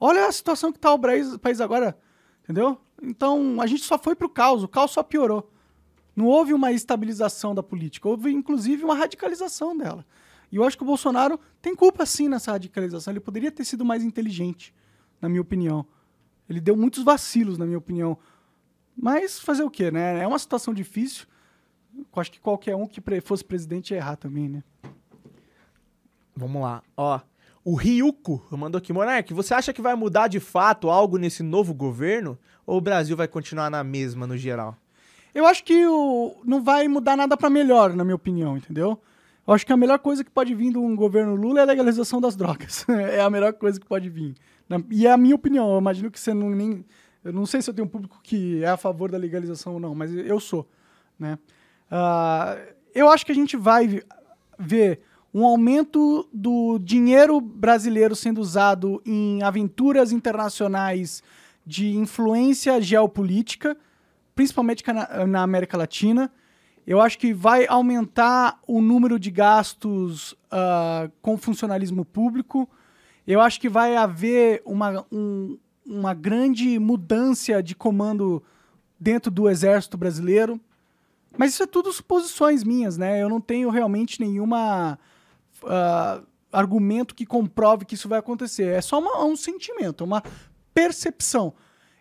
Olha a situação que tá o país agora, entendeu? Então, a gente só foi pro caos, o caos só piorou. Não houve uma estabilização da política, houve inclusive uma radicalização dela. E eu acho que o Bolsonaro tem culpa sim nessa radicalização. Ele poderia ter sido mais inteligente, na minha opinião. Ele deu muitos vacilos, na minha opinião. Mas fazer o quê, né? É uma situação difícil. Eu acho que qualquer um que fosse presidente ia errar também, né? Vamos lá, ó. O Ryuko mandou aqui, Monark, você acha que vai mudar de fato algo nesse novo governo? Ou o Brasil vai continuar na mesma no geral? Eu acho que o, não vai mudar nada pra melhor, na minha opinião, entendeu? Eu acho que a melhor coisa que pode vir de um governo Lula é a legalização das drogas. é a melhor coisa que pode vir. E é a minha opinião. Eu imagino que você não nem. Eu não sei se eu tenho um público que é a favor da legalização ou não, mas eu sou. Né? Ah, eu acho que a gente vai ver um aumento do dinheiro brasileiro sendo usado em aventuras internacionais de influência geopolítica, principalmente ca- na, América Latina. Eu acho que vai aumentar o número de gastos ah, com funcionalismo público. Eu acho que vai haver uma, um, uma grande mudança de comando dentro do exército brasileiro. Mas isso é tudo suposições minhas, né? Eu não tenho realmente nenhuma ah, argumento que comprove que isso vai acontecer. É só uma- um sentimento, uma percepção.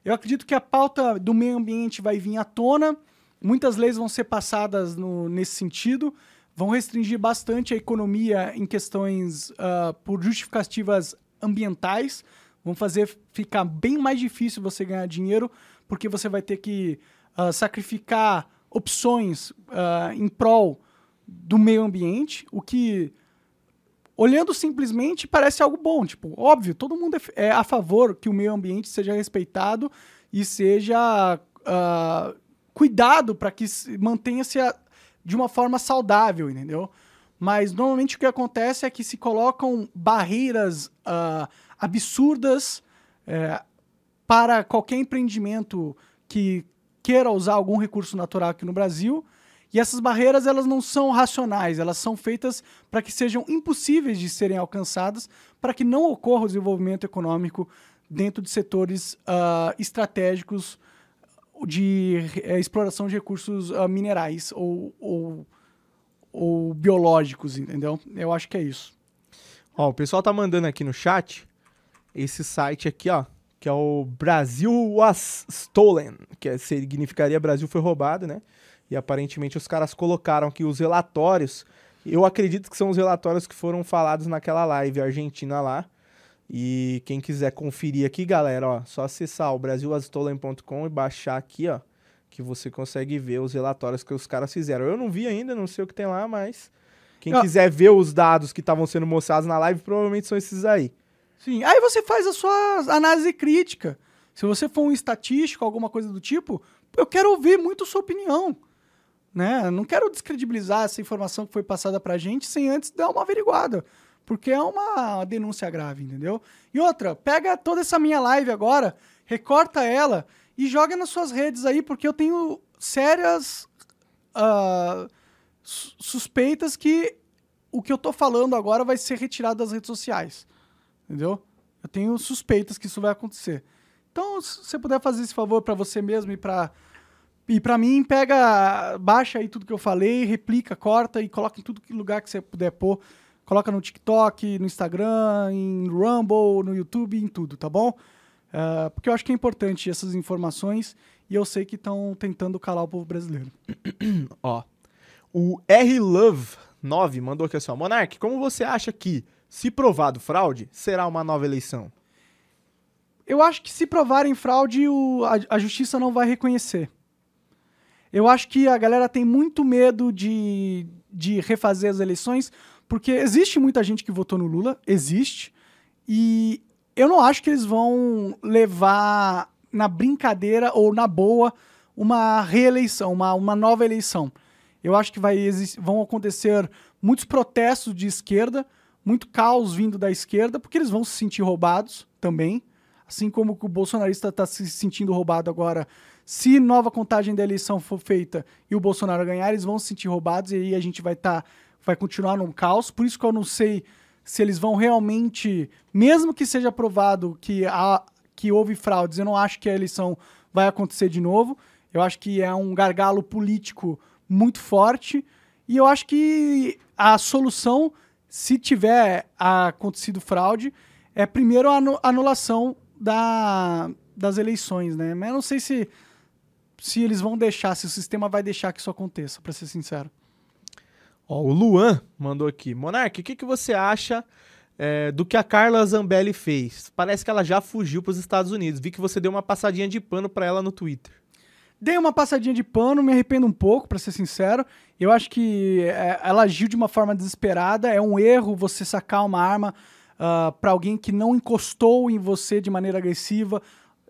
Eu acredito que a pauta do meio ambiente vai vir à tona, muitas leis vão ser passadas no- nesse sentido, vão restringir bastante a economia em questões ah, por justificativas ambientais, vão fazer ficar bem mais difícil você ganhar dinheiro, porque você vai ter que ah, sacrificar opções ah, em prol do meio ambiente, o que olhando simplesmente parece algo bom. Tipo, óbvio, todo mundo é é a favor que o meio ambiente seja respeitado e seja ah, cuidado para que se- mantenha-se de uma forma saudável, entendeu? Mas normalmente o que acontece é que se colocam barreiras ah, absurdas eh, para qualquer empreendimento que queira usar algum recurso natural aqui no Brasil. E essas barreiras elas não são racionais, elas são feitas para que sejam impossíveis de serem alcançadas, para que não ocorra o desenvolvimento econômico dentro de setores ah, estratégicos de eh, exploração de recursos ah, minerais ou, ou, ou biológicos, entendeu? Eu acho que é isso. Ó, o pessoal tá mandando aqui no chat esse site aqui, ó, que é o Brasil was stolen, que é- significaria Brasil foi roubado, né? E aparentemente os caras colocaram aqui os relatórios. Eu acredito que são os relatórios que foram falados naquela live argentina lá. E quem quiser conferir aqui, galera, ó, só acessar o brasilwastolen.com e baixar aqui, ó, que você consegue ver os relatórios que os caras fizeram. Eu não vi ainda, não sei o que tem lá, mas quem Ah. quiser ver os dados que estavam sendo mostrados na live, provavelmente são esses aí. Sim, aí você faz a sua análise crítica. Se você for um estatístico, alguma coisa do tipo, eu quero ouvir muito sua opinião. Né? Não quero descredibilizar essa informação que foi passada pra gente sem antes dar uma averiguada. Porque é uma denúncia grave, entendeu? E outra, pega toda essa minha live agora, recorta ela e joga nas suas redes aí, porque eu tenho sérias su- suspeitas que o que eu tô falando agora vai ser retirado das redes sociais. Entendeu? Eu tenho suspeitas que isso vai acontecer. Então, se você puder fazer esse favor pra você mesmo e pra e para mim, pega, baixa aí tudo que eu falei, replica, corta e coloca em tudo que lugar que você puder pôr. Coloca no TikTok, no Instagram, em Rumble, no YouTube, em tudo, tá bom? Ah, porque eu acho que é importante essas informações e eu sei que estão tentando calar o povo brasileiro. Ó, o R Love 9 mandou aqui assim, ó, Monark, como você acha que, se provado fraude, será uma nova eleição? Eu acho que se provarem fraude, o- a, a justiça não vai reconhecer. Eu acho que a galera tem muito medo de, de refazer as eleições, porque existe muita gente que votou no Lula, existe, e eu não acho que eles vão levar na brincadeira ou na boa uma reeleição, uma, uma nova eleição. Eu acho que vai vão acontecer muitos protestos de esquerda, muito caos vindo da esquerda, porque eles vão se sentir roubados também. Assim como o bolsonarista está se sentindo roubado agora. Se nova contagem da eleição for feita e o Bolsonaro ganhar, eles vão se sentir roubados e aí a gente vai estar. vai continuar num caos. Por isso que eu não sei se eles vão realmente. Mesmo que seja provado que, há, que houve fraudes, eu não acho que a eleição vai acontecer de novo. Eu acho que é um gargalo político muito forte. E eu acho que a solução, se tiver acontecido fraude, é primeiro a anu- anulação da, das eleições, né? Mas eu não sei se, se eles vão deixar, se o sistema vai deixar que isso aconteça, pra ser sincero. Ó, o Luan mandou aqui, Monark, o que, que você acha é, do que a Carla Zambelli fez? Parece que ela já fugiu para os Estados Unidos. Vi que você deu uma passadinha de pano para ela no Twitter. Dei uma passadinha de pano, me arrependo um pouco, pra ser sincero. Eu acho que é, ela agiu de uma forma desesperada. É um erro você sacar uma arma ah, pra alguém que não encostou em você de maneira agressiva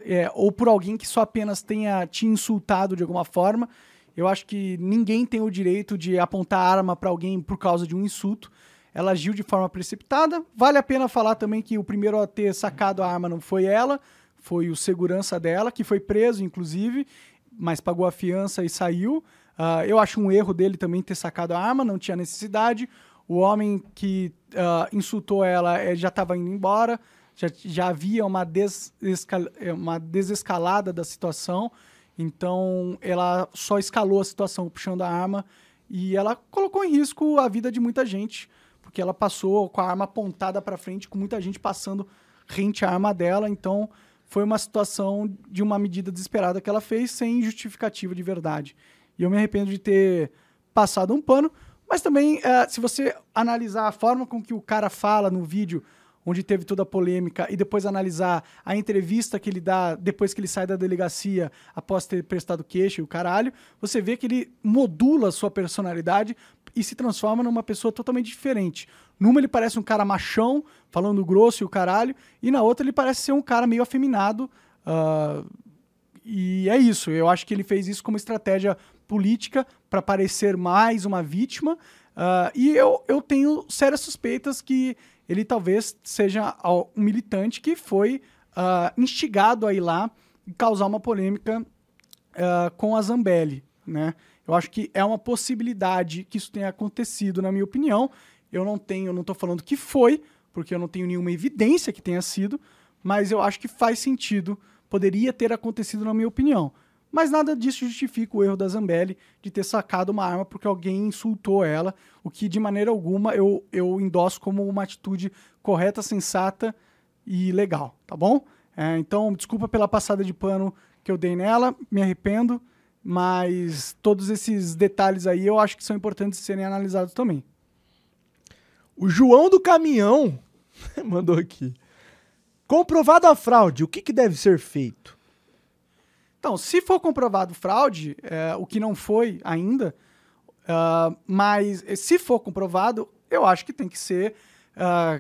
é, ou por alguém que só apenas tenha te insultado de alguma forma. Eu acho que ninguém tem o direito de apontar arma pra alguém por causa de um insulto. Ela agiu de forma precipitada. Vale a pena falar também que o primeiro a ter sacado a arma não foi ela, foi o segurança dela, que foi preso, inclusive, mas pagou a fiança e saiu. Ah, eu acho um erro dele também ter sacado a arma, não tinha necessidade. O homem que ah, insultou ela eh, já estava indo embora. Já, já havia uma, desescal, é, uma desescalada da situação, então ela só escalou a situação puxando a arma e ela colocou em risco a vida de muita gente, porque ela passou com a arma apontada para frente, com muita gente passando rente à arma dela, então foi uma situação de uma medida desesperada que ela fez sem justificativa de verdade. E eu me arrependo de ter passado um pano, mas também, é, se você analisar a forma com que o cara fala no vídeo, onde teve toda a polêmica, e depois analisar a entrevista que ele dá depois que ele sai da delegacia após ter prestado queixa e o caralho, você vê que ele modula a sua personalidade e se transforma numa pessoa totalmente diferente. Numa ele parece um cara machão, falando grosso e o caralho, e na outra ele parece ser um cara meio afeminado. Uh, e é isso. Eu acho que ele fez isso como estratégia política para parecer mais uma vítima. Uh, e eu, eu tenho sérias suspeitas que ele talvez seja um militante que foi uh, instigado a ir lá e causar uma polêmica uh, com a Zambelli, né? Eu acho que é uma possibilidade que isso tenha acontecido, na minha opinião. Eu não tenho, não estou falando que foi, porque eu não tenho nenhuma evidência que tenha sido, mas eu acho que faz sentido, poderia ter acontecido, na minha opinião. Mas nada disso justifica o erro da Zambelli de ter sacado uma arma porque alguém insultou ela, o que de maneira alguma eu, eu endosso como uma atitude correta, sensata e legal, tá bom? É, então, desculpa pela passada de pano que eu dei nela, me arrependo, mas todos esses detalhes aí eu acho que são importantes de serem analisados também. O João do Caminhão mandou aqui. Comprovado a fraude, o que, que deve ser feito? Então, se for comprovado fraude, é, o que não foi ainda, uh, mas se for comprovado, eu acho que tem que ser uh,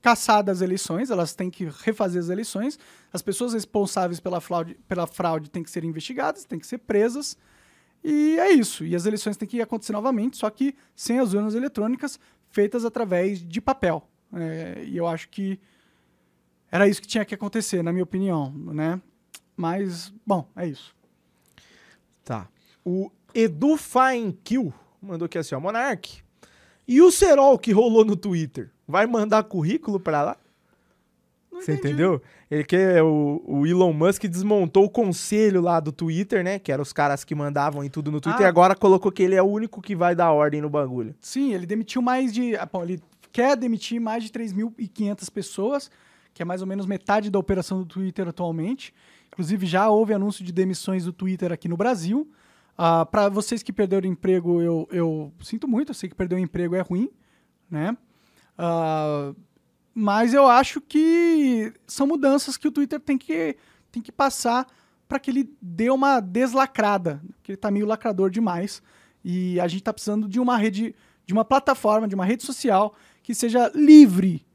caçadas as eleições, elas têm que refazer as eleições, as pessoas responsáveis pela fraude, pela fraude têm que ser investigadas, têm que ser presas, e é isso. E as eleições têm que acontecer novamente, só que sem as urnas eletrônicas feitas através de papel. É, e eu acho que era isso que tinha que acontecer, na minha opinião, né? Mas, bom, é isso. Tá. O Edu Kill mandou aqui assim, ó, Monark. E o Serol que rolou no Twitter? Vai mandar currículo pra lá? Não Você entendi. entendeu? Ele que é o, o Elon Musk desmontou o conselho lá do Twitter, né? Que eram os caras que mandavam em tudo no Twitter. Ah. E agora colocou que ele é o único que vai dar ordem no bagulho. Sim, ele demitiu mais de. ah, Bom, ele quer demitir mais de 3.500 pessoas, que é mais ou menos metade da operação do Twitter atualmente. Inclusive, já houve anúncio de demissões do Twitter aqui no Brasil. Para vocês que perderam emprego, eu, eu sinto muito, eu sei que perder o emprego é ruim, né? Ah, mas eu acho que são mudanças que o Twitter tem que, tem que passar para que ele dê uma deslacrada, que ele tá meio lacrador demais. E a gente tá precisando de uma rede, de uma plataforma, de uma rede social que seja livre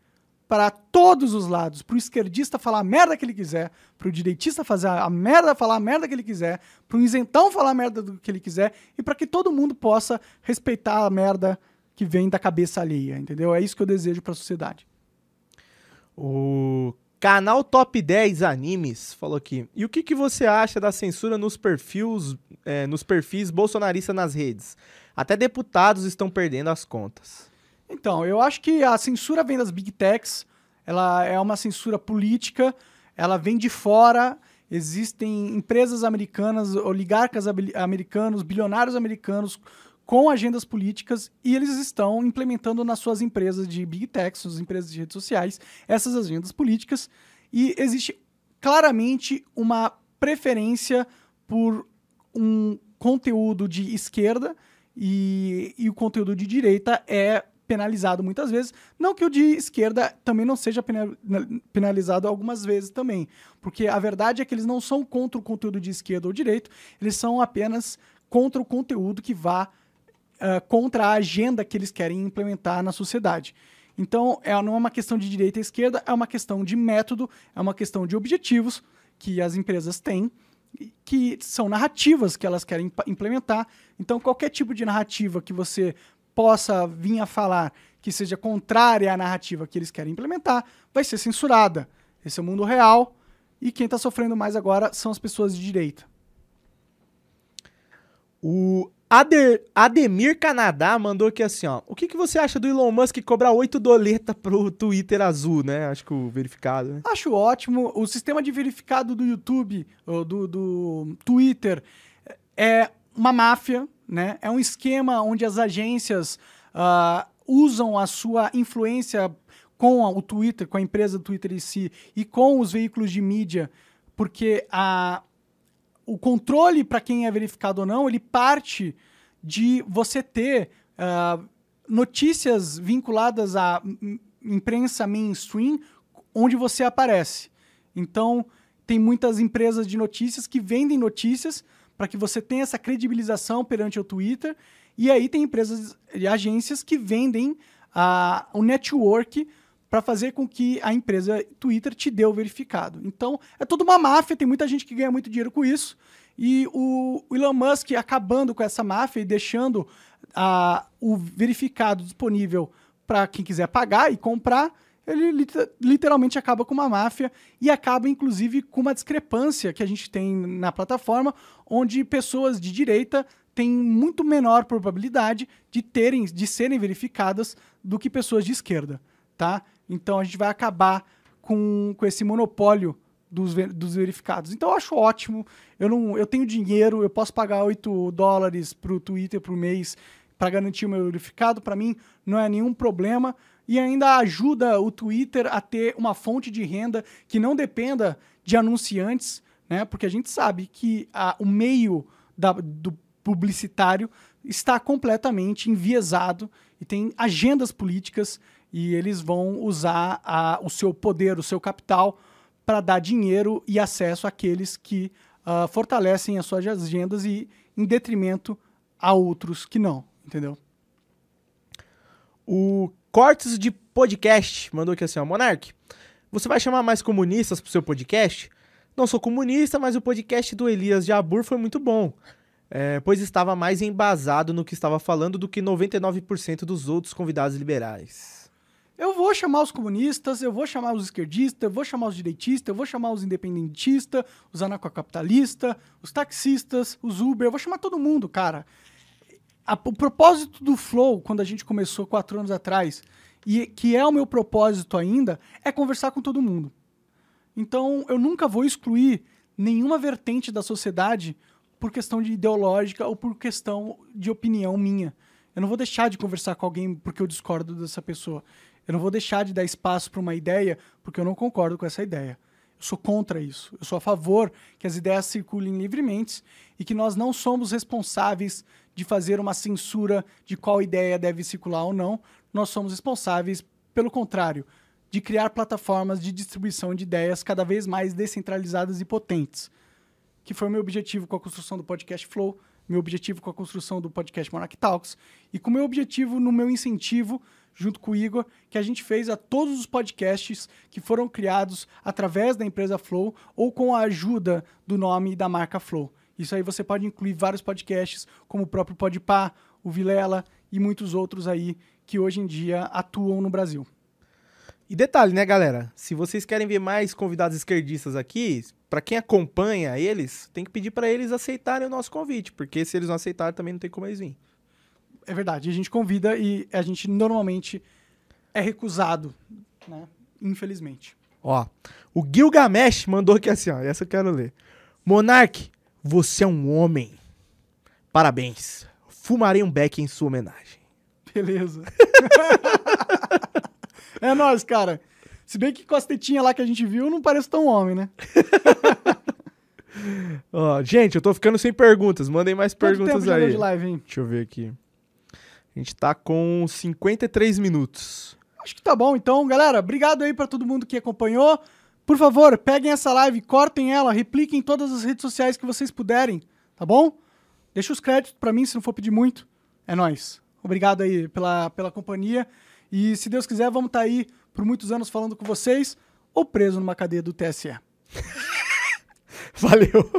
para todos os lados, para o esquerdista falar a merda que ele quiser, para o direitista fazer a merda, falar a merda que ele quiser, para o isentão falar a merda do que ele quiser e para que todo mundo possa respeitar a merda que vem da cabeça alheia, entendeu? É isso que eu desejo para a sociedade. O canal Top 10 Animes falou aqui. E o que, que você acha da censura nos perfis, é, nos perfis bolsonaristas nas redes? Até deputados estão perdendo as contas. Então, eu acho que a censura vem das big techs, ela é uma censura política, ela vem de fora, existem empresas americanas, oligarcas americanos, bilionários americanos com agendas políticas e eles estão implementando nas suas empresas de big techs, suas empresas de redes sociais, essas agendas políticas e existe claramente uma preferência por um conteúdo de esquerda e, e o conteúdo de direita é penalizado muitas vezes. Não que o de esquerda também não seja pena- penalizado algumas vezes também, porque a verdade é que eles não são contra o conteúdo de esquerda ou direito, eles são apenas contra o conteúdo que vá ah, contra a agenda que eles querem implementar na sociedade. Então, é, não é uma questão de direita e esquerda, é uma questão de método, é uma questão de objetivos que as empresas têm, que são narrativas que elas querem implementar. Então, qualquer tipo de narrativa que você possa vir a falar que seja contrária à narrativa que eles querem implementar, vai ser censurada. Esse é o mundo real e quem está sofrendo mais agora são as pessoas de direita. O Ader- Ademir Canadá mandou aqui assim, ó. O que, que você acha do Elon Musk cobrar 8 doleta pro Twitter azul, né? Acho que o verificado, né? Acho ótimo. O sistema de verificado do YouTube, ou do, do Twitter, é uma máfia, né? É um esquema onde as agências ah, usam a sua influência com a- o Twitter, com a empresa do Twitter em si, e com os veículos de mídia, porque a, o controle para quem é verificado ou não, ele parte de você ter ah, notícias vinculadas à imprensa mainstream onde você aparece. Então, tem muitas empresas de notícias que vendem notícias para que você tenha essa credibilização perante o Twitter. E aí tem empresas e agências que vendem ah, o network para fazer com que a empresa Twitter te dê o verificado. Então, é toda uma máfia, tem muita gente que ganha muito dinheiro com isso. E o o Elon Musk acabando com essa máfia e deixando ah, o verificado disponível para quem quiser pagar e comprar, ele lit- literalmente acaba com uma máfia e acaba, inclusive, com uma discrepância que a gente tem na plataforma, onde pessoas de direita têm muito menor probabilidade de terem, de serem verificadas do que pessoas de esquerda, tá? Então a gente vai acabar com, com esse monopólio dos, dos verificados. Então eu acho ótimo. Eu não, eu tenho dinheiro, eu posso pagar 8 dólares pro Twitter por mês para garantir o meu verificado. Para mim não é nenhum problema e ainda ajuda o Twitter a ter uma fonte de renda que não dependa de anunciantes, né? Porque a gente sabe que a- o meio da- do publicitário está completamente enviesado e tem agendas políticas e eles vão usar a- o seu poder, o seu capital para dar dinheiro e acesso àqueles que ah, fortalecem as suas agendas e em detrimento a outros que não, entendeu? O Cortes de Podcast mandou aqui assim, ó. Monark, você vai chamar mais comunistas pro seu podcast? Não sou comunista, mas o podcast do Elias Jabur foi muito bom. é, pois estava mais embasado no que estava falando do que 99% dos outros convidados liberais. Eu vou chamar os comunistas, eu vou chamar os esquerdistas, eu vou chamar os direitistas, eu vou chamar os independentistas, os anarcocapitalistas, os taxistas, os Uber, eu vou chamar todo mundo, cara. A- o propósito do Flow, quando a gente começou quatro anos atrás, e que é o meu propósito ainda, é conversar com todo mundo. Então, eu nunca vou excluir nenhuma vertente da sociedade por questão de ideológica ou por questão de opinião minha. Eu não vou deixar de conversar com alguém porque eu discordo dessa pessoa. Eu não vou deixar de dar espaço para uma ideia porque eu não concordo com essa ideia. Eu sou contra isso. Eu sou a favor que as ideias circulem livremente e que nós não somos responsáveis de fazer uma censura de qual ideia deve circular ou não. Nós somos responsáveis, pelo contrário, de criar plataformas de distribuição de ideias cada vez mais descentralizadas e potentes que foi meu objetivo com a construção do podcast Flow, meu objetivo com a construção do podcast Monarch Talks, e com meu objetivo no meu incentivo, junto com o Igor, que a gente fez a todos os podcasts que foram criados através da empresa Flow ou com a ajuda do nome da marca Flow. Isso aí você pode incluir vários podcasts, como o próprio Podpah, o Vilela e muitos outros aí que hoje em dia atuam no Brasil. E detalhe, né, galera? Se vocês querem ver mais convidados esquerdistas aqui, pra quem acompanha eles, tem que pedir pra eles aceitarem o nosso convite, porque se eles não aceitarem, também não tem como eles virem. É verdade, a gente convida e a gente normalmente é recusado, né? Infelizmente. Ó, o Gilgamesh mandou aqui assim, ó, essa eu quero ler. Monark, você é um homem. Parabéns. Fumarei um beck em sua homenagem. Beleza. é nóis, cara. Se bem que com as tetinhas lá que a gente viu, não parece tão homem, né? Ó, gente, eu tô ficando sem perguntas. Mandem mais Quanto perguntas aí. de live, hein? Deixa eu ver aqui. A gente tá com 53 minutos. Acho que tá bom, então, galera. Obrigado aí pra todo mundo que acompanhou. Por favor, peguem essa live, cortem ela, repliquem em todas as redes sociais que vocês puderem, tá bom? Deixa os créditos pra mim, se não for pedir muito. É nóis. Obrigado aí pela, pela companhia. E se Deus quiser, vamos estar aí por muitos anos falando com vocês ou preso numa cadeia do TSE. Valeu.